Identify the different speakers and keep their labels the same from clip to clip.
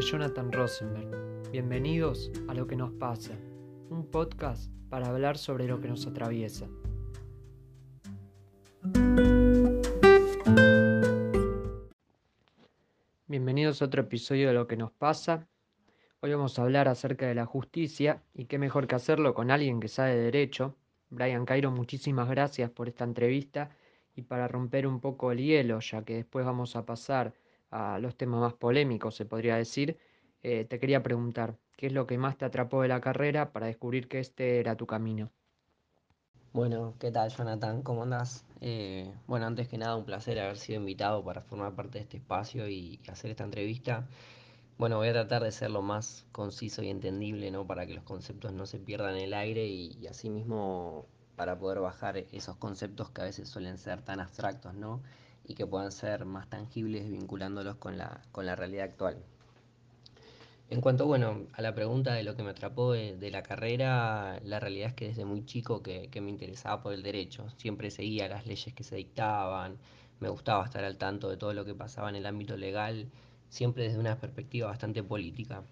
Speaker 1: Jonathan Rosenberg. Bienvenidos a Lo que nos pasa, un podcast para hablar sobre lo que nos atraviesa. Bienvenidos a otro episodio de Lo que nos pasa. Hoy vamos a hablar acerca de la justicia y qué mejor que hacerlo con alguien que sabe de derecho. Brian Cairo, muchísimas gracias por esta entrevista y para romper un poco el hielo, ya que después vamos a pasar a los temas más polémicos, se podría decir, eh, te quería preguntar, ¿qué es lo que más te atrapó de la carrera para descubrir que este era tu camino?
Speaker 2: Bueno, ¿qué tal Jonathan? ¿Cómo andás? Eh, bueno, antes que nada un placer haber sido invitado para formar parte de este espacio y hacer esta entrevista. Bueno, voy a tratar de ser lo más conciso y entendible, ¿no? Para que los conceptos no se pierdan en el aire y, y asimismo para poder bajar esos conceptos que a veces suelen ser tan abstractos, ¿no? Y que puedan ser más tangibles vinculándolos con la, con la realidad actual. En cuanto bueno, a la pregunta de lo que me atrapó de, la carrera, la realidad es que desde muy chico que, me interesaba por el derecho. Siempre seguía las leyes que se dictaban, me gustaba estar al tanto de todo lo que pasaba en el ámbito legal, siempre desde una perspectiva bastante política.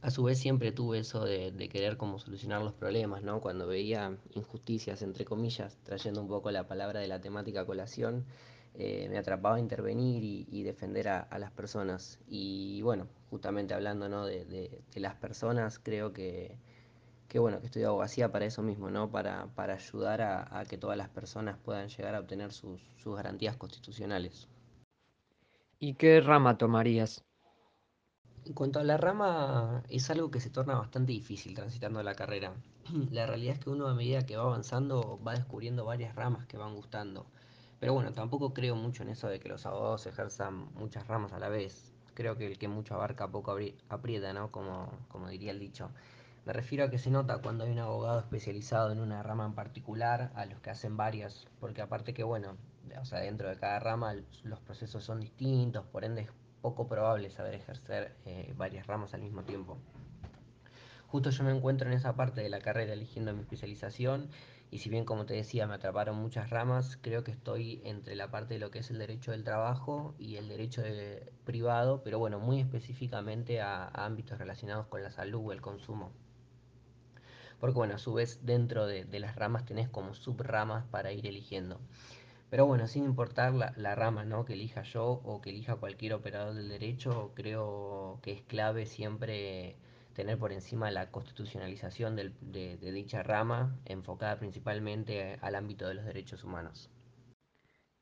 Speaker 2: A su vez siempre tuve eso de, de querer como solucionar los problemas, ¿no? Cuando veía injusticias, entre comillas, trayendo un poco la palabra de la temática colación, eh, me atrapaba intervenir y, defender a, las personas. Y bueno, justamente hablando ¿no? de, las personas, creo que, que, bueno, que estudio abogacía para eso mismo, ¿no? para, para ayudar a, que todas las personas puedan llegar a obtener sus, sus garantías constitucionales.
Speaker 1: ¿Y qué rama tomarías?
Speaker 2: En cuanto a la rama, es algo que se torna bastante difícil transitando la carrera. La realidad es que uno a medida que va avanzando va descubriendo varias ramas que van gustando. Pero bueno, tampoco creo mucho en eso de que los abogados ejerzan muchas ramas a la vez. Creo que el que mucho abarca poco aprieta, ¿no? Como, como diría el dicho. Me refiero a que se nota cuando hay un abogado especializado en una rama en particular a los que hacen varias, porque aparte que bueno, o sea, dentro de cada rama los procesos son distintos, por ende es poco probable saber ejercer eh, varias ramas al mismo tiempo. Justo yo me encuentro en esa parte de la carrera eligiendo mi especialización y si bien, como te decía, me atraparon muchas ramas, creo que estoy entre la parte de lo que es el derecho del trabajo y el derecho privado, pero bueno, muy específicamente a, ámbitos relacionados con la salud o el consumo. Porque bueno, a su vez dentro de, las ramas tenés como subramas para ir eligiendo. Pero bueno, sin importar la, la, rama ¿no? que elija yo o que elija cualquier operador del derecho, creo que es clave siempre tener por encima la constitucionalización de, dicha rama, enfocada principalmente al ámbito de los derechos humanos.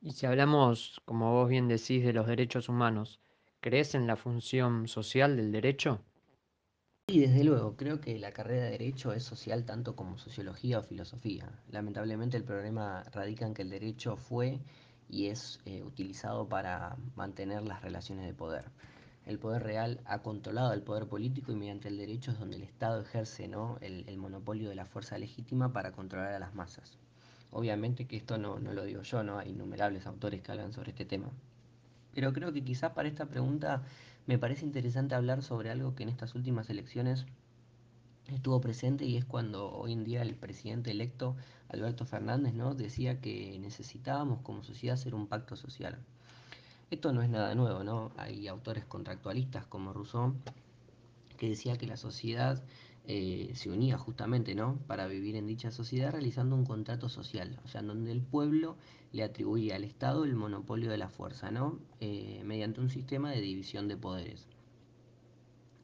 Speaker 1: Y si hablamos, como vos bien decís, de los derechos humanos, ¿crees en la función social del derecho?
Speaker 2: Sí, desde luego, creo que la carrera de Derecho es social tanto como sociología o filosofía. Lamentablemente el problema radica en que el derecho fue y es eh, utilizado para mantener las relaciones de poder el poder real ha controlado el poder político y mediante el derecho es donde el Estado ejerce ¿no? el, monopolio de la fuerza legítima para controlar a las masas. Obviamente que esto no, no lo digo yo, ¿no? hay innumerables autores que hablan sobre este tema. Pero creo que quizás para esta pregunta me parece interesante hablar sobre algo que en estas últimas elecciones estuvo presente y es cuando hoy en día el presidente electo Alberto Fernández ¿no? decía que necesitábamos como sociedad hacer un pacto social. Esto no es nada nuevo, ¿no? Hay autores contractualistas como Rousseau que decía que la sociedad eh, se unía justamente, ¿no? Para vivir en dicha sociedad realizando un contrato social, o sea, donde el pueblo le atribuía al Estado el monopolio de la fuerza, ¿no? Eh, mediante un sistema de división de poderes.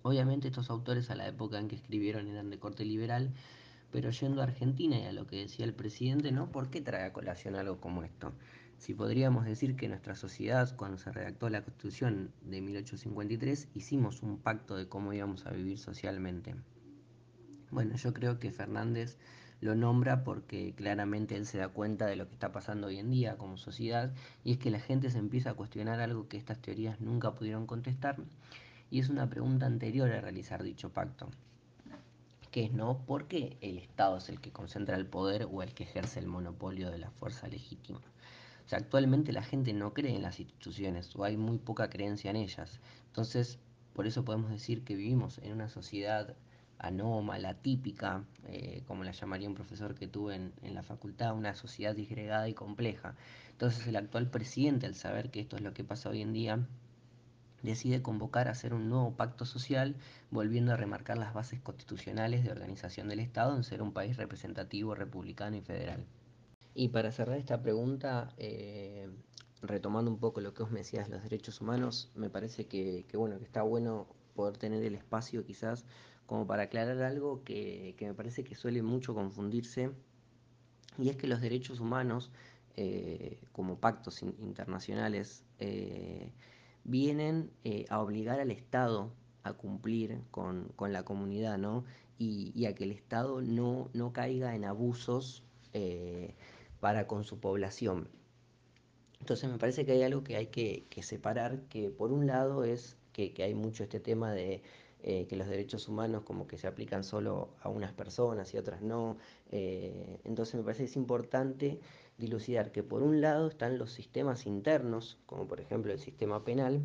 Speaker 2: Obviamente estos autores a la época en que escribieron eran de corte liberal, pero yendo a Argentina y a lo que decía el presidente, ¿no? ¿Por qué trae a colación algo como esto? Si podríamos decir que nuestra sociedad, cuando se redactó la Constitución de 1853, hicimos un pacto de cómo íbamos a vivir socialmente. Bueno, yo creo que Fernández lo nombra porque claramente él se da cuenta de lo que está pasando hoy en día como sociedad y es que la gente se empieza a cuestionar algo que estas teorías nunca pudieron contestar y es una pregunta anterior a realizar dicho pacto es no por qué el Estado es el que concentra el poder o el que ejerce el monopolio de la fuerza legítima. O sea, actualmente la gente no cree en las instituciones o hay muy poca creencia en ellas. Entonces, por eso podemos decir que vivimos en una sociedad anómala, típica, eh, como la llamaría un profesor que tuve en, en, la facultad, una sociedad disgregada y compleja. Entonces el actual presidente, al saber que esto es lo que pasa hoy en día, decide convocar a hacer un nuevo pacto social, volviendo a remarcar las bases constitucionales de organización del Estado en ser un país representativo, republicano y federal. Y para cerrar esta pregunta, eh, retomando un poco lo que me decías, los derechos humanos, me parece que, que, bueno, que está bueno poder tener el espacio quizás como para aclarar algo que, que me parece que suele mucho confundirse, y es que los derechos humanos, eh, como pactos internacionales, eh, vienen eh, a obligar al Estado a cumplir con, con la comunidad, ¿no? Y, a que el Estado no, no caiga en abusos eh, para con su población. Entonces me parece que hay algo que hay que, separar, que por un lado es que, hay mucho este tema de eh, que los derechos humanos como que se aplican solo a unas personas y otras no. Entonces me parece que es importante dilucidar que por un lado están los sistemas internos, como por ejemplo el sistema penal,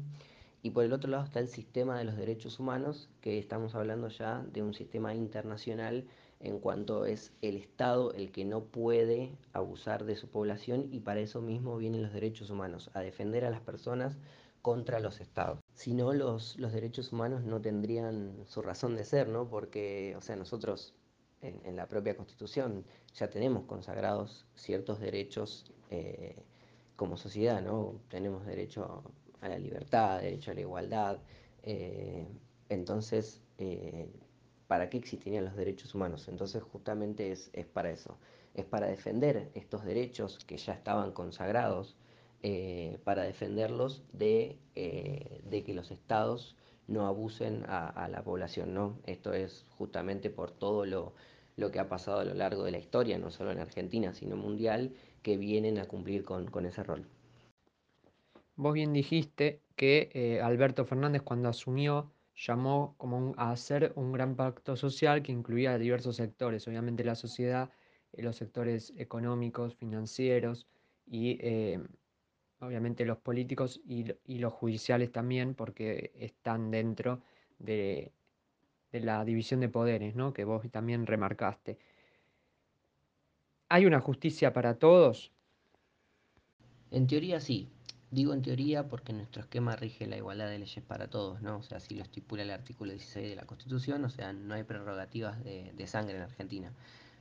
Speaker 2: y por el otro lado está el sistema de los derechos humanos, que estamos hablando ya de un sistema internacional en cuanto es el Estado el que no puede abusar de su población y para eso mismo vienen los derechos humanos, a defender a las personas contra los estados. Si no, los, los derechos humanos no tendrían su razón de ser, ¿no? Porque, o sea, nosotros en, la propia Constitución ya tenemos consagrados ciertos derechos eh, como sociedad, ¿no? Tenemos derecho a la libertad, derecho a la igualdad. Eh, entonces, eh, ¿para qué existirían los derechos humanos? Entonces, justamente es, es para eso. Es para defender estos derechos que ya estaban consagrados para defenderlos de, de, que los estados no abusen a, la población. ¿no? Esto es justamente por todo lo, lo, que ha pasado a lo largo de la historia, no solo en Argentina, sino mundial, que vienen a cumplir con, con ese rol.
Speaker 1: Vos bien dijiste que eh, Alberto Fernández cuando asumió llamó como un, a hacer un gran pacto social que incluía a diversos sectores, obviamente la sociedad, eh, los sectores económicos, financieros y eh, obviamente los políticos y, y, los judiciales también, porque están dentro de, la división de poderes, ¿no? que vos también remarcaste. ¿Hay una justicia para todos?
Speaker 2: En teoría sí. Digo en teoría porque nuestro esquema rige la igualdad de leyes para todos, ¿no? O sea, así lo estipula el artículo 16 de la Constitución, o sea, no hay prerrogativas de, de sangre en Argentina.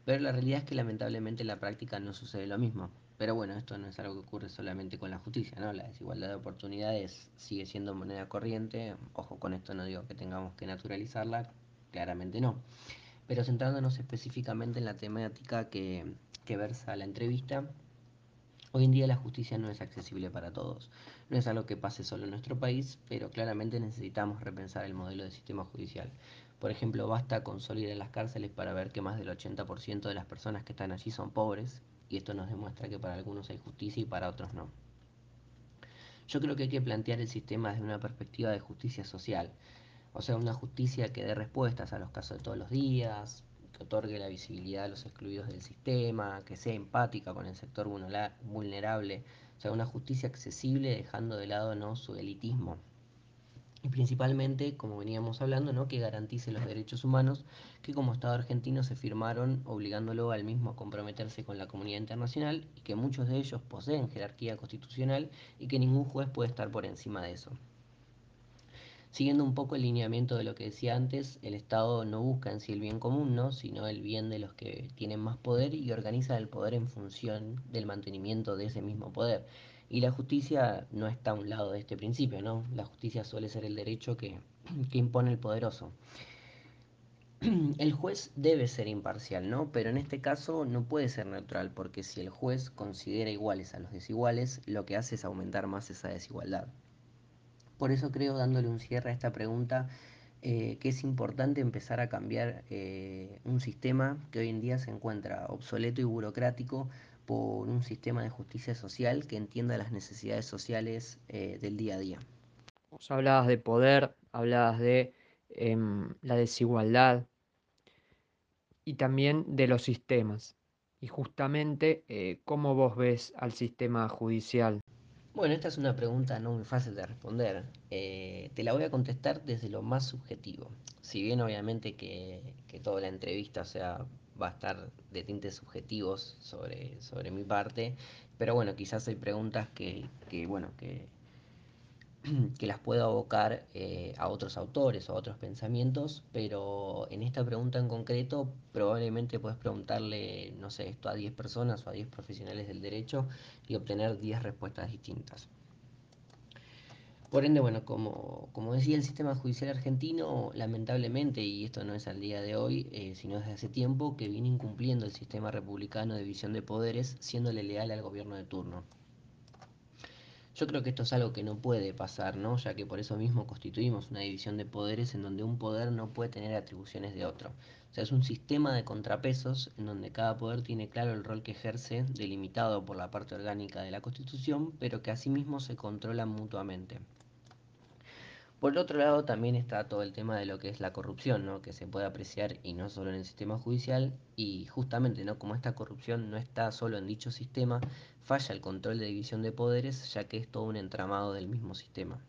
Speaker 2: Pero la realidad es que lamentablemente en la práctica no sucede lo mismo. Pero bueno, esto no es algo que ocurre solamente con la justicia, ¿no? La desigualdad de oportunidades sigue siendo moneda corriente. Ojo, con esto no digo que tengamos que naturalizarla, claramente no. Pero centrándonos específicamente en la temática que, versa la entrevista, hoy en día la justicia no es accesible para todos. No es algo que pase solo en nuestro país, pero claramente necesitamos repensar el modelo de sistema judicial. Por ejemplo, basta consolidar las cárceles para ver que más del 80% de las personas que están allí son pobres y esto nos demuestra que para algunos hay justicia y para otros no. Yo creo que hay que plantear el sistema desde una perspectiva de justicia social, o sea, una justicia que dé respuestas a los casos de todos los días, que otorgue la visibilidad a los excluidos del sistema, que sea empática con el sector vulnerable, o sea, una justicia accesible dejando de lado no su elitismo y principalmente, como veníamos hablando, ¿no? que garantice los derechos humanos que como Estado argentino se firmaron obligándolo al mismo a comprometerse con la comunidad internacional y que muchos de ellos poseen jerarquía constitucional y que ningún juez puede estar por encima de eso. Siguiendo un poco el lineamiento de lo que decía antes, el Estado no busca en sí el bien común, ¿no? sino el bien de los que tienen más poder y organiza el poder en función del mantenimiento de ese mismo poder. Y la justicia no está a un lado de este principio, ¿no? La justicia suele ser el derecho que, que impone el poderoso. El juez debe ser imparcial, ¿no? Pero en este caso no puede ser neutral, porque si el juez considera iguales a los desiguales, lo que hace es aumentar más esa desigualdad. Por eso creo, dándole un cierre a esta pregunta, eh, que es importante empezar a cambiar eh, un sistema que hoy en día se encuentra obsoleto y burocrático por un sistema de justicia social que entienda las necesidades sociales eh, del día a día.
Speaker 1: Vos hablabas de poder, hablabas de eh, la desigualdad y también de los sistemas. Y justamente, eh, ¿cómo vos ves al sistema judicial?
Speaker 2: Bueno, esta es una pregunta no muy fácil de responder. Eh, te la voy a contestar desde lo más subjetivo. Si bien obviamente que, que toda la entrevista sea, va a estar de tintes subjetivos sobre, sobre mi parte, pero bueno, quizás hay preguntas que, que bueno, que, que las puedo abocar eh, a otros autores o a otros pensamientos, pero en esta pregunta en concreto probablemente puedes preguntarle, no sé, esto a 10 personas o a 10 profesionales del derecho y obtener 10 respuestas distintas. Por ende, bueno, como, como, decía, el sistema judicial argentino, lamentablemente, y esto no es al día de hoy, eh, sino desde hace tiempo, que viene incumpliendo el sistema republicano de división de poderes, siéndole leal al gobierno de turno. Yo creo que esto es algo que no puede pasar, ¿no? Ya que por eso mismo constituimos una división de poderes en donde un poder no puede tener atribuciones de otro. O sea, es un sistema de contrapesos en donde cada poder tiene claro el rol que ejerce, delimitado por la parte orgánica de la Constitución, pero que asimismo se controlan mutuamente. Por otro lado, también está todo el tema de lo que es la corrupción, ¿no? que se puede apreciar y no solo en el sistema judicial, y justamente ¿no? como esta corrupción no está solo en dicho sistema, falla el control de división de poderes, ya que es todo un entramado del mismo sistema.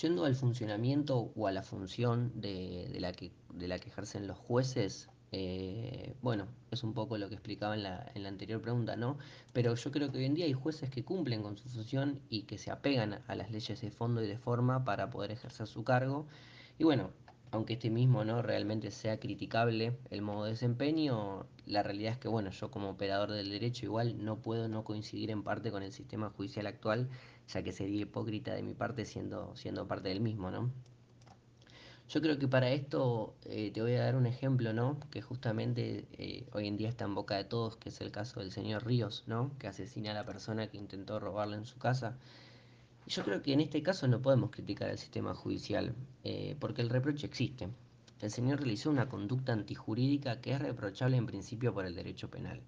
Speaker 2: Yendo al funcionamiento o a la función de la que ejercen los jueces, eh, bueno, es un poco lo que explicaba en la, en la, anterior pregunta, ¿no? Pero yo creo que hoy en día hay jueces que cumplen con su función y que se apegan a las leyes de fondo y de forma para poder ejercer su cargo. Y bueno, aunque este mismo no realmente sea criticable el modo de desempeño, la realidad es que bueno, yo como operador del derecho igual no puedo no coincidir en parte con el sistema judicial actual, ya que sería hipócrita de mi parte siendo, siendo parte del mismo, ¿no? Yo creo que para esto eh, te voy a dar un ejemplo, ¿no? Que justamente eh, hoy en día está en boca de todos, que es el caso del señor Ríos, ¿no? Que asesina a la persona que intentó robarle en su casa. Yo creo que en este caso no podemos criticar al sistema judicial, eh, porque el reproche existe. El señor realizó una conducta antijurídica que es reprochable en principio por el derecho penal.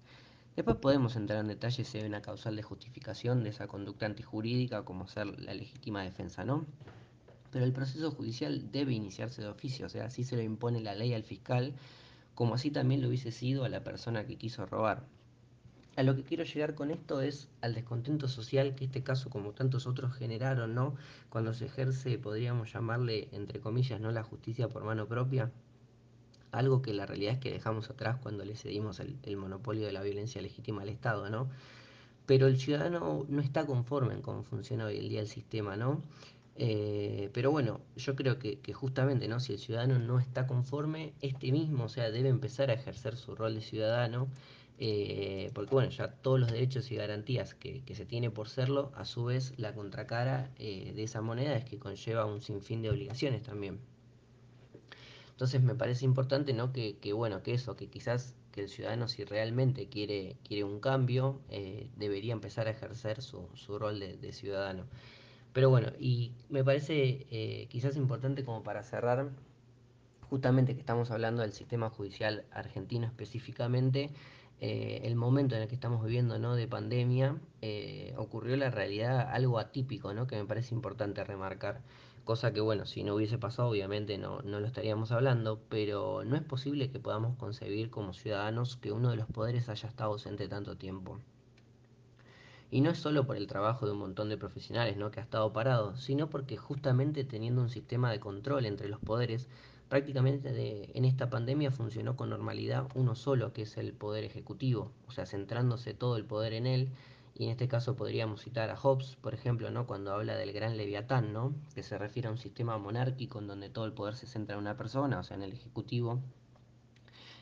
Speaker 2: Después podemos entrar en detalle si hay una causal de justificación de esa conducta antijurídica, como ser la legítima defensa, ¿no? Pero el proceso judicial debe iniciarse de oficio, o sea, así se lo impone la ley al fiscal, como así también lo hubiese sido a la persona que quiso robar. A lo que quiero llegar con esto es al descontento social que este caso, como tantos otros, generaron, ¿no? Cuando se ejerce, podríamos llamarle, entre comillas, ¿no? La justicia por mano propia. Algo que la realidad es que dejamos atrás cuando le cedimos el, el monopolio de la violencia legítima al Estado, ¿no? Pero el ciudadano no está conforme en cómo funciona hoy el día el sistema, ¿no? Eh, pero bueno, yo creo que, justamente, ¿no? Si el ciudadano no está conforme, este mismo, o sea, debe empezar a ejercer su rol de ciudadano, eh, porque bueno, ya todos los derechos y garantías que, se tiene por serlo, a su vez la contracara eh, de esa moneda es que conlleva un sinfín de obligaciones también. Entonces me parece importante, ¿no? Que, bueno, que eso, que quizás que el ciudadano si realmente quiere, quiere un cambio, debería empezar a ejercer su, rol de ciudadano. Pero bueno, y me parece eh, quizás importante como para cerrar, justamente que estamos hablando del sistema judicial argentino específicamente, eh, el momento en el que estamos viviendo ¿no? de pandemia, eh, ocurrió la realidad algo atípico, ¿no? que me parece importante remarcar. Cosa que bueno, si no hubiese pasado obviamente no, no lo estaríamos hablando, pero no es posible que podamos concebir como ciudadanos que uno de los poderes haya estado ausente tanto tiempo. Y no es solo por el trabajo de un montón de profesionales ¿no? que ha estado parado, sino porque justamente teniendo un sistema de control entre los poderes, prácticamente de, en esta pandemia funcionó con normalidad uno solo, que es el poder ejecutivo, o sea, centrándose todo el poder en él. Y en este caso podríamos citar a Hobbes, por ejemplo, ¿no? cuando habla del gran leviatán, ¿no? que se refiere a un sistema monárquico en donde todo el poder se centra en una persona, o sea, en el ejecutivo.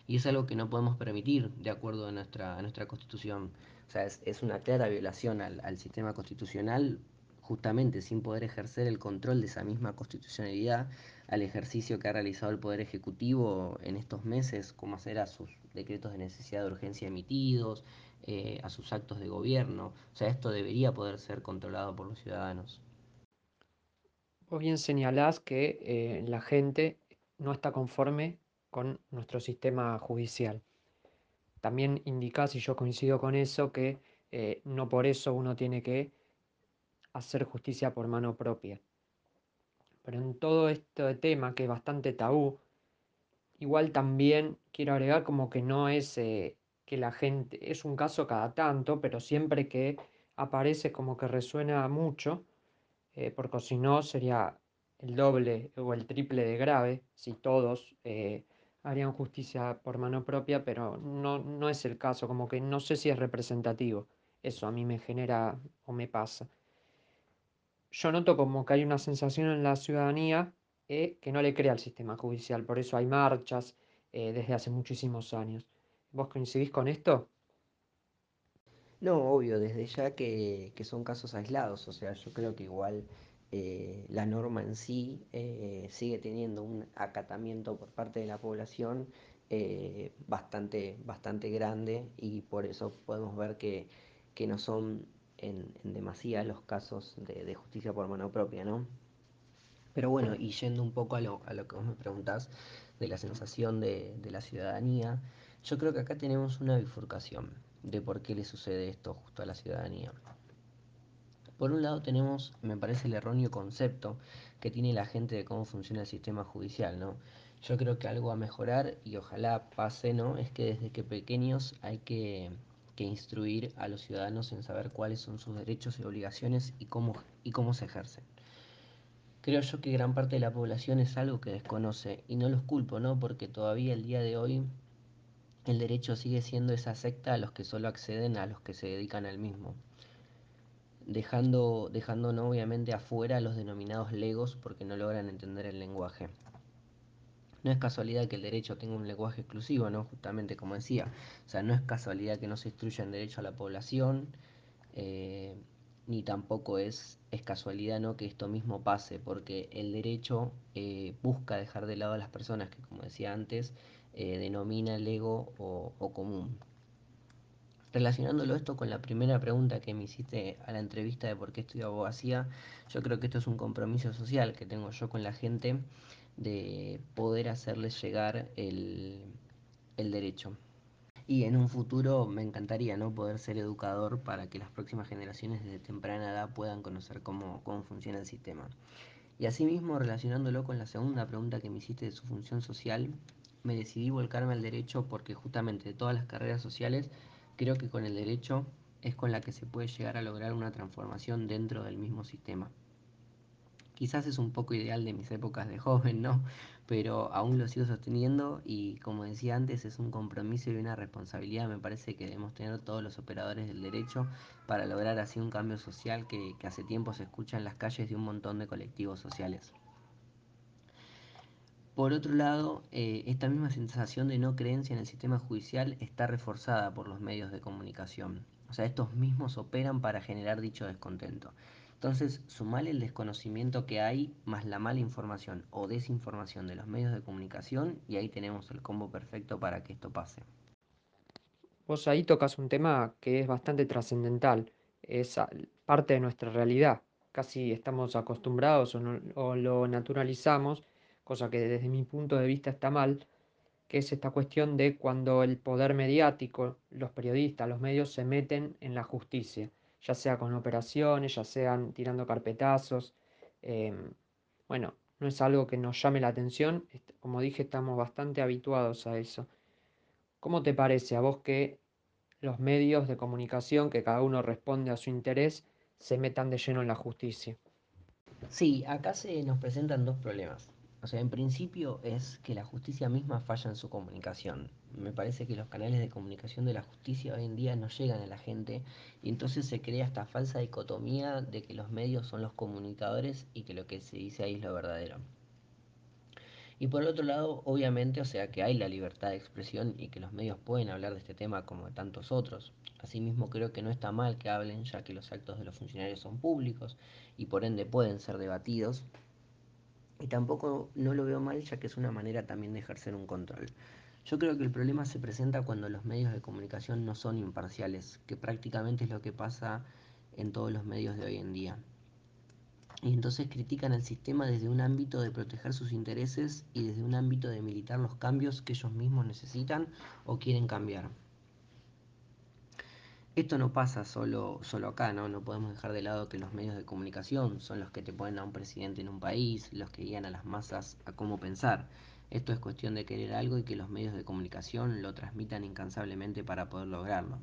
Speaker 2: Y es algo que no podemos permitir de acuerdo a nuestra, a nuestra constitución. O sea, es, una clara violación al, al, sistema constitucional, justamente sin poder ejercer el control de esa misma constitucionalidad al ejercicio que ha realizado el Poder Ejecutivo en estos meses, como hacer a sus decretos de necesidad de urgencia emitidos, eh, a sus actos de gobierno. O sea, esto debería poder ser controlado por los ciudadanos.
Speaker 1: Vos bien señalás que eh, la gente no está conforme con nuestro sistema judicial. También indicás, y yo coincido con eso, que eh, no por eso uno tiene que hacer justicia por mano propia. Pero en todo este tema, que es bastante tabú, igual también quiero agregar como que no es eh, que la gente, es un caso cada tanto, pero siempre que aparece como que resuena mucho, eh, porque si no sería el doble o el triple de grave si todos harían justicia por mano propia, pero no, no es el caso, como que no sé si es representativo. Eso a mí me genera o me pasa. yo noto como que hay una sensación en la ciudadanía eh, que no le crea al sistema judicial, por eso hay marchas eh, desde hace muchísimos años. ¿Vos coincidís con esto?
Speaker 2: No, obvio, desde ya que, que son casos aislados, o sea, yo creo que igual eh, la norma en sí eh, sigue teniendo un acatamiento por parte de la población eh, bastante, bastante grande y por eso podemos ver que, que no son en, en demasía los casos de, justicia por mano propia, ¿no? Pero bueno, y yendo un poco a lo, a lo que vos me preguntás de la sensación de, de la ciudadanía, yo creo que acá tenemos una bifurcación de por qué le sucede esto justo a la ciudadanía. Por un lado tenemos, me parece, el erróneo concepto que tiene la gente de cómo funciona el sistema judicial, ¿no? Yo creo que algo a mejorar y ojalá pase, ¿no? Es que desde que pequeños hay que, instruir a los ciudadanos en saber cuáles son sus derechos y obligaciones y cómo, y cómo se ejercen. Creo yo que gran parte de la población es algo que desconoce y no los culpo, ¿no? Porque todavía el día de hoy el derecho sigue siendo esa secta a los que solo acceden a los que se dedican al mismo. Dejando, dejando no obviamente afuera a los denominados legos porque no logran entender el lenguaje. No es casualidad que el derecho tenga un lenguaje exclusivo, ¿no? Justamente como decía. O sea, no es casualidad que no se instruya en derecho a la población, eh, ni tampoco es, es casualidad ¿no? que esto mismo pase, porque el derecho eh, busca dejar de lado a las personas que, como decía antes, eh, denomina el ego o, o, común. Relacionándolo esto con la primera pregunta que me hiciste a la entrevista de por qué estudio abogacía, yo creo que esto es un compromiso social que tengo yo con la gente de poder hacerles llegar el, el derecho. Y en un futuro me encantaría ¿no? poder ser educador para que las próximas generaciones desde temprana edad puedan conocer cómo, cómo funciona el sistema. Y asimismo, relacionándolo con la segunda pregunta que me hiciste de su función social, me decidí volcarme al derecho porque justamente de todas las carreras sociales, creo que con el derecho es con la que se puede llegar a lograr una transformación dentro del mismo sistema. Quizás es un poco ideal de mis épocas de joven, ¿no? Pero aún lo sigo sosteniendo y como decía antes es un compromiso y una responsabilidad me parece que debemos tener todos los operadores del derecho para lograr así un cambio social que, que hace tiempo se escucha en las calles de un montón de colectivos sociales. Por otro lado, eh, esta misma sensación de no creencia en el sistema judicial está reforzada por los medios de comunicación. O sea, estos mismos operan para generar dicho descontento. Entonces, sumale el desconocimiento que hay más la mala información o desinformación de los medios de comunicación y ahí tenemos el combo perfecto para que esto pase.
Speaker 1: Vos ahí tocas un tema que es bastante trascendental, es parte de nuestra realidad. Casi estamos acostumbrados o, no, o, lo naturalizamos, cosa que desde mi punto de vista está mal, que es esta cuestión de cuando el poder mediático, los periodistas, los medios se meten en la justicia, ya sea con operaciones, ya sean tirando carpetazos. Eh, bueno, no es algo que nos llame la atención, como dije, estamos bastante habituados a eso. ¿Cómo te parece a vos que los medios de comunicación, que cada uno responde a su interés, se metan de lleno en la justicia?
Speaker 2: Sí, acá se nos presentan dos problemas. O sea, en principio es que la justicia misma falla en su comunicación. Me parece que los canales de comunicación de la justicia hoy en día no llegan a la gente y entonces se crea esta falsa dicotomía de que los medios son los comunicadores y que lo que se dice ahí es lo verdadero. Y por otro lado, obviamente, o sea que hay la libertad de expresión y que los medios pueden hablar de este tema como de tantos otros. Asimismo, creo que no está mal que hablen, ya que los actos de los funcionarios son públicos y por ende pueden ser debatidos. Y tampoco no lo veo mal, ya que es una manera también de ejercer un control. Yo creo que el problema se presenta cuando los medios de comunicación no son imparciales, que prácticamente es lo que pasa en todos los medios de hoy en día y entonces critican al sistema desde un ámbito de proteger sus intereses y desde un ámbito de militar los cambios que ellos mismos necesitan o quieren cambiar. Esto no pasa solo, solo acá, ¿no? No podemos dejar de lado que los medios de comunicación son los que te ponen a un presidente en un país, los que guían a las masas a cómo pensar. Esto es cuestión de querer algo y que los medios de comunicación lo transmitan incansablemente para poder lograrlo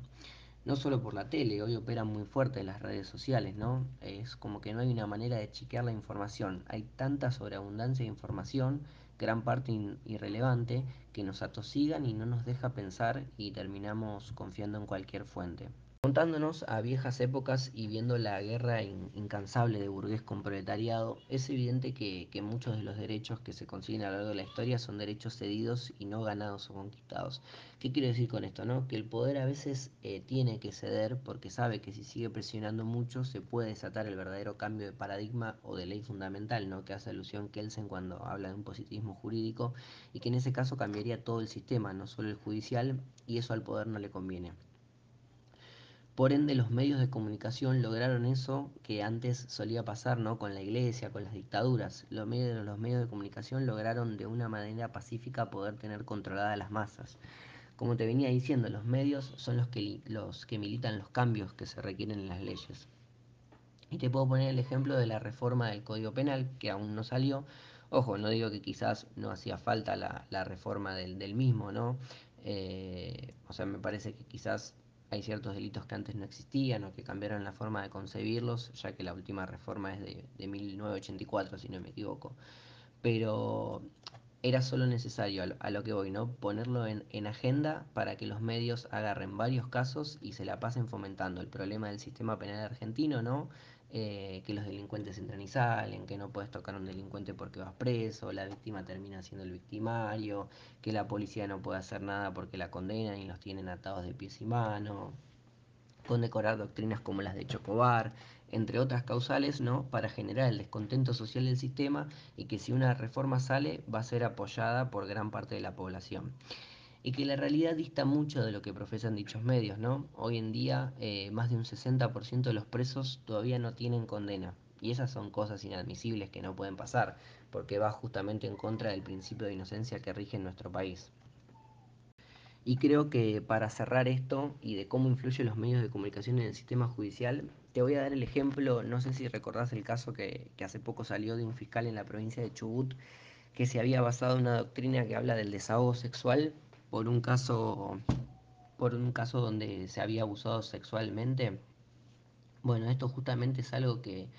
Speaker 2: no solo por la tele, hoy operan muy fuerte las redes sociales, ¿no? Es como que no hay una manera de chequear la información. Hay tanta sobreabundancia de información, gran parte irrelevante, que nos atosigan y no nos deja pensar y terminamos confiando en cualquier fuente. Montándonos a viejas épocas y viendo la guerra incansable de burgués con proletariado, es evidente que, que, muchos de los derechos que se consiguen a lo largo de la historia son derechos cedidos y no ganados o conquistados. ¿Qué quiero decir con esto? No? Que el poder a veces eh, tiene que ceder porque sabe que si sigue presionando mucho se puede desatar el verdadero cambio de paradigma o de ley fundamental, ¿no? que hace alusión Kelsen cuando habla de un positivismo jurídico y que en ese caso cambiaría todo el sistema, no solo el judicial, y eso al poder no le conviene. Por ende, los medios de comunicación lograron eso que antes solía pasar ¿no? con la iglesia, con las dictaduras. Los medios, los medios de comunicación lograron de una manera pacífica poder tener controladas las masas. Como te venía diciendo, los medios son los que, los que militan los cambios que se requieren en las leyes. Y te puedo poner el ejemplo de la reforma del Código Penal, que aún no salió. Ojo, no digo que quizás no hacía falta la, reforma del, del, mismo, ¿no? Eh, o sea, me parece que quizás hay ciertos delitos que antes no existían o que cambiaron la forma de concebirlos, ya que la última reforma es de, de 1984, si no me equivoco. Pero era solo necesario, a lo, que voy, ¿no? Ponerlo en, en, agenda para que los medios agarren varios casos y se la pasen fomentando. El problema del sistema penal argentino, ¿no? Eh, que los delincuentes entran y salen, que no puedes tocar a un delincuente porque vas preso, la víctima termina siendo el victimario, que la policía no puede hacer nada porque la condenan y los tienen atados de pies y manos, condecorar doctrinas como las de Chocobar, entre otras causales, ¿no? para generar el descontento social del sistema y que si una reforma sale va a ser apoyada por gran parte de la población y que la realidad dista mucho de lo que profesan dichos medios, ¿no? Hoy en día eh, más de un 60% de los presos todavía no tienen condena y esas son cosas inadmisibles que no pueden pasar porque va justamente en contra del principio de inocencia que rige en nuestro país. Y creo que para cerrar esto y de cómo influyen los medios de comunicación en el sistema judicial, te voy a dar el ejemplo, no sé si recordás el caso que, que hace poco salió de un fiscal en la provincia de Chubut que se había basado en una doctrina que habla del desahogo sexual por un caso por un caso donde se había abusado sexualmente. Bueno, esto justamente es algo que,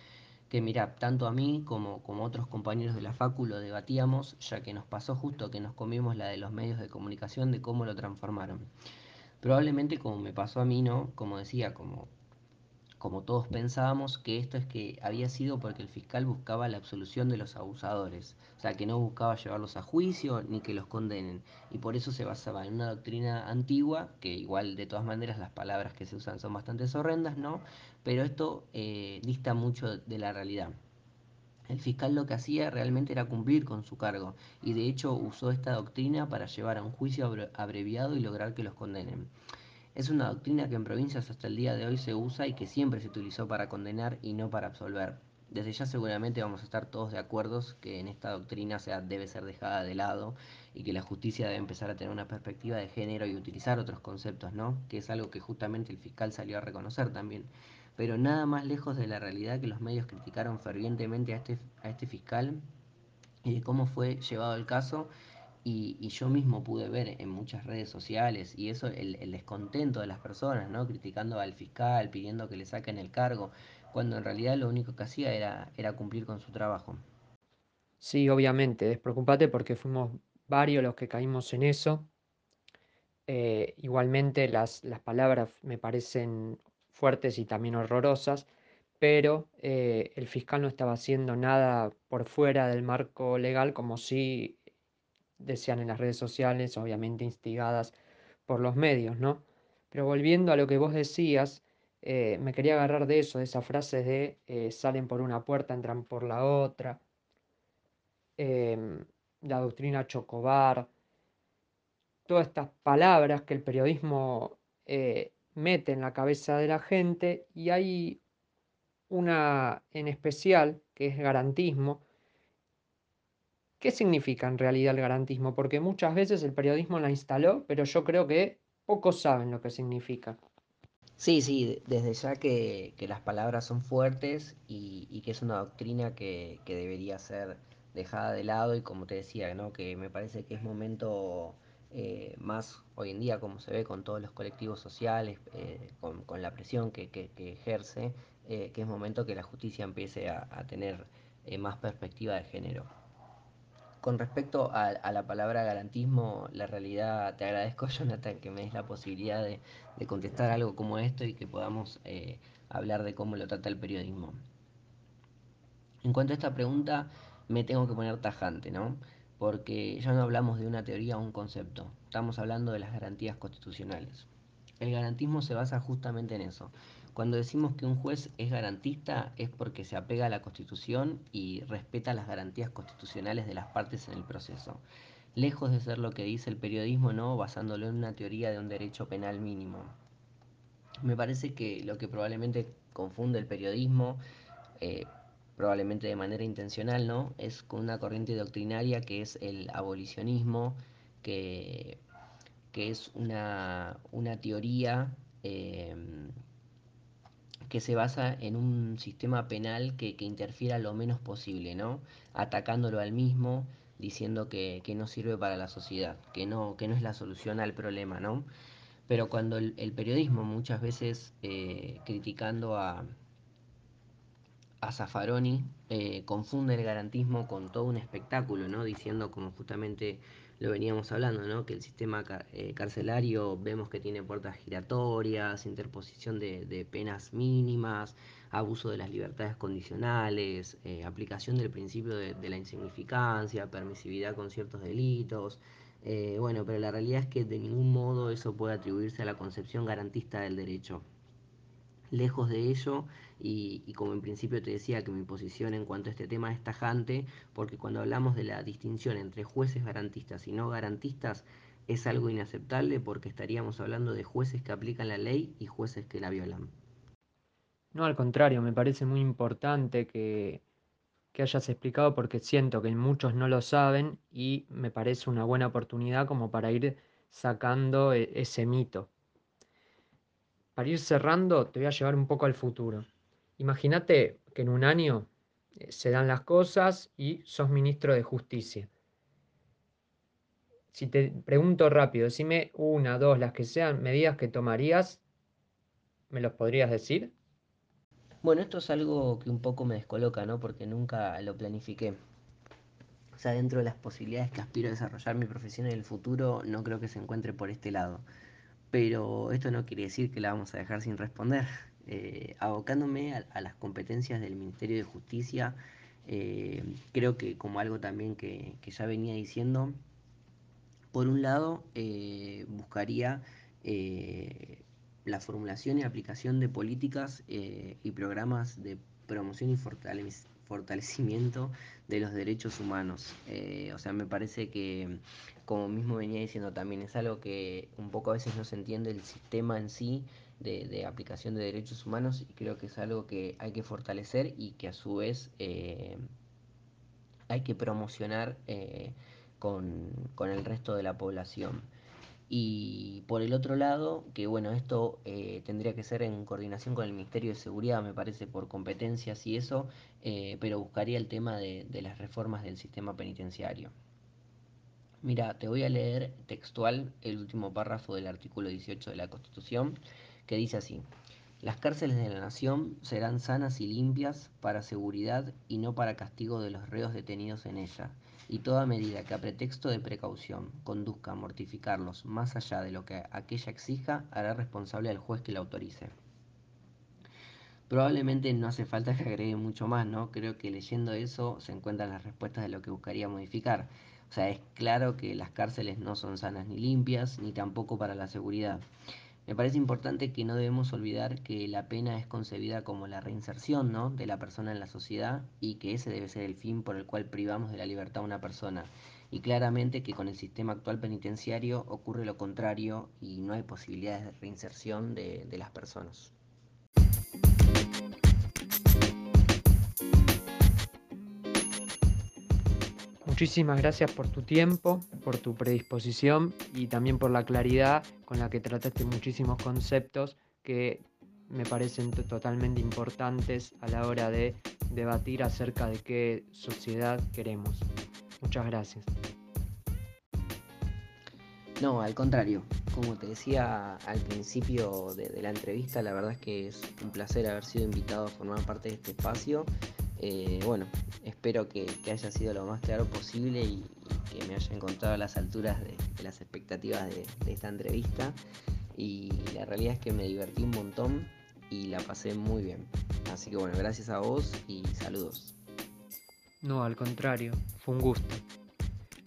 Speaker 2: que mira, tanto a mí como, como otros compañeros de la facu lo debatíamos, ya que nos pasó justo que nos comimos la de los medios de comunicación de cómo lo transformaron. Probablemente como me pasó a mí, ¿no? Como decía, como como todos pensábamos, que esto es que había sido porque el fiscal buscaba la absolución de los abusadores, o sea, que no buscaba llevarlos a juicio ni que los condenen, y por eso se basaba en una doctrina antigua, que igual de todas maneras las palabras que se usan son bastante horrendas, ¿no? Pero esto eh, dista mucho de la realidad. El fiscal lo que hacía realmente era cumplir con su cargo y de hecho usó esta doctrina para llevar a un juicio abreviado y lograr que los condenen. Es una doctrina que en provincias hasta el día de hoy se usa y que siempre se utilizó para condenar y no para absolver. Desde ya seguramente vamos a estar todos de acuerdo que en esta doctrina sea, debe ser dejada de lado y que la justicia debe empezar a tener una perspectiva de género y utilizar otros conceptos, ¿no? Que es algo que justamente el fiscal salió a reconocer también. Pero nada más lejos de la realidad que los medios criticaron fervientemente a este, a este fiscal y de cómo fue llevado el caso y, yo mismo pude ver en muchas redes sociales y eso, el, el, descontento de las personas, ¿no? Criticando al fiscal, pidiendo que le saquen el cargo, cuando en realidad lo único que hacía era, era cumplir con su trabajo.
Speaker 1: Sí, obviamente, despreocupate porque fuimos varios los que caímos en eso. Eh, igualmente las, las palabras me parecen fuertes y también horrorosas, pero eh, el fiscal no estaba haciendo nada por fuera del marco legal como si decían en las redes sociales, obviamente instigadas por los medios, ¿no? Pero volviendo a lo que vos decías, eh, me quería agarrar de eso, de esas frases de eh, salen por una puerta, entran por la otra, eh, la doctrina Chocobar, todas estas palabras que el periodismo eh, mete en la cabeza de la gente y hay una en especial que es garantismo, ¿Qué significa en realidad el garantismo? Porque muchas veces el periodismo la instaló, pero yo creo que pocos saben lo que significa.
Speaker 2: Sí, sí, desde ya que, las palabras son fuertes y, que es una doctrina que, debería ser dejada de lado y como te decía, ¿no? que me parece que es momento eh, más hoy en día, como se ve con todos los colectivos sociales, eh, con, la presión que, ejerce, eh, que es momento que la justicia empiece a, tener más perspectiva de género. Con respecto a, la palabra garantismo, la realidad, te agradezco Jonathan que me des la posibilidad de, contestar algo como esto y que podamos eh, hablar de cómo lo trata el periodismo. En cuanto a esta pregunta, me tengo que poner tajante, ¿no? Porque ya no hablamos de una teoría o un concepto, estamos hablando de las garantías constitucionales. El garantismo se basa justamente en eso. Cuando decimos que un juez es garantista es porque se apega a la Constitución y respeta las garantías constitucionales de las partes en el proceso. Lejos de ser lo que dice el periodismo, no basándolo en una teoría de un derecho penal mínimo. Me parece que lo que probablemente confunde el periodismo, eh, probablemente de manera intencional, ¿no? Es con una corriente doctrinaria que es el abolicionismo, que, que es una, teoría eh, que se basa en un sistema penal que, interfiera lo menos posible, ¿no? Atacándolo al mismo, diciendo que, no sirve para la sociedad, que no, que no es la solución al problema, ¿no? Pero cuando el, periodismo muchas veces eh, criticando a, a Zaffaroni eh, confunde el garantismo con todo un espectáculo, ¿no? Diciendo como justamente lo veníamos hablando, ¿no? Que el sistema eh, carcelario vemos que tiene puertas giratorias, interposición de, penas mínimas, abuso de las libertades condicionales, eh, aplicación del principio de, la insignificancia, permisividad con ciertos delitos. Eh, bueno, pero la realidad es que de ningún modo eso puede atribuirse a la concepción garantista del derecho. Lejos de ello, y, como en principio te decía que mi posición en cuanto a este tema es tajante, porque cuando hablamos de la distinción entre jueces garantistas y no garantistas, es algo inaceptable porque estaríamos hablando de jueces que aplican la ley y jueces que la violan.
Speaker 1: No, al contrario, me parece muy importante que, que hayas explicado porque siento que muchos no lo saben y me parece una buena oportunidad como para ir sacando e, ese mito. Para ir cerrando, te voy a llevar un poco al futuro. Imagínate que en un año eh, se dan las cosas y sos ministro de Justicia. Si te pregunto rápido, decime una, dos, las que sean medidas que tomarías, ¿me los podrías decir?
Speaker 2: Bueno, esto es algo que un poco me descoloca, ¿no? Porque nunca lo planifiqué. O sea, dentro de las posibilidades que aspiro a desarrollar mi profesión en el futuro, no creo que se encuentre por este lado. Pero esto no quiere decir que la vamos a dejar sin responder. Eh, abocándome a, las competencias del Ministerio de Justicia, eh, creo que como algo también que, ya venía diciendo, por un lado eh, buscaría la formulación y aplicación de políticas y programas de promoción y fortalecimiento de los derechos humanos. o sea, me parece que, como mismo venía diciendo también, es algo que un poco a veces no se entiende el sistema en sí de, aplicación de derechos humanos y creo que es algo que hay que fortalecer y que a su vez eh, hay que promocionar eh, con, el resto de la población. Y por el otro lado, que bueno, esto eh, tendría que ser en coordinación con el Ministerio de Seguridad, me parece, por competencias y eso, pero buscaría el tema de, de las reformas del sistema penitenciario. Mira, te voy a leer textual el último párrafo del artículo 18 de la Constitución que dice así, las cárceles de la nación serán sanas y limpias para seguridad y no para castigo de los reos detenidos en ella, y toda medida que a pretexto de precaución conduzca a mortificarlos más allá de lo que aquella exija hará responsable al juez que la autorice. Probablemente no hace falta que agregue mucho más, ¿no? Creo que leyendo eso se encuentran las respuestas de lo que buscaría modificar. O sea, es claro que las cárceles no son sanas ni limpias, ni tampoco para la seguridad. Me parece importante que no debemos olvidar que la pena es concebida como la reinserción ¿no? de la persona en la sociedad y que ese debe ser el fin por el cual privamos de la libertad a una persona. Y claramente que con el sistema actual penitenciario ocurre lo contrario y no hay posibilidades de reinserción de, de las personas.
Speaker 1: Muchísimas gracias por tu tiempo, por tu predisposición y también por la claridad con la que trataste muchísimos conceptos que me parecen totalmente importantes a la hora de debatir acerca de qué sociedad queremos. Muchas gracias.
Speaker 2: No, al contrario. Como te decía al principio de, la entrevista, la verdad es que es un placer haber sido invitado a formar parte de este espacio Eh, bueno, espero que, haya sido lo más claro posible y, que me haya encontrado a las alturas de, las expectativas de, de, esta entrevista. Y la realidad es que me divertí un montón y la pasé muy bien. Así que bueno, gracias a vos y saludos.
Speaker 1: No, al contrario, fue un gusto.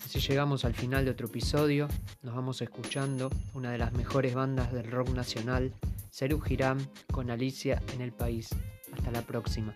Speaker 1: Así llegamos al final de otro episodio, nos vamos escuchando una de las mejores bandas del rock nacional, Seru Giram, con Alicia en el país. Hasta la próxima.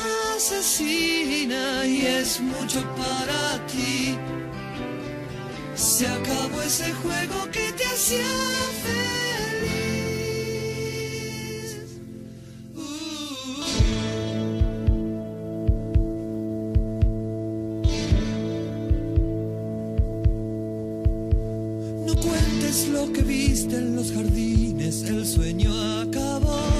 Speaker 3: asesina y es mucho para ti. Se acabó ese juego que te hacía feliz. No cuentes lo que viste en los jardines, el sueño acabó.